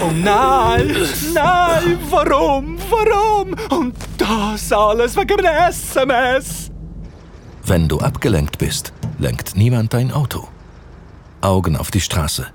Oh nein, nein, warum, warum? Und das alles wegen einer SMS. Wenn du abgelenkt bist, lenkt niemand dein Auto. Augen auf die Straße.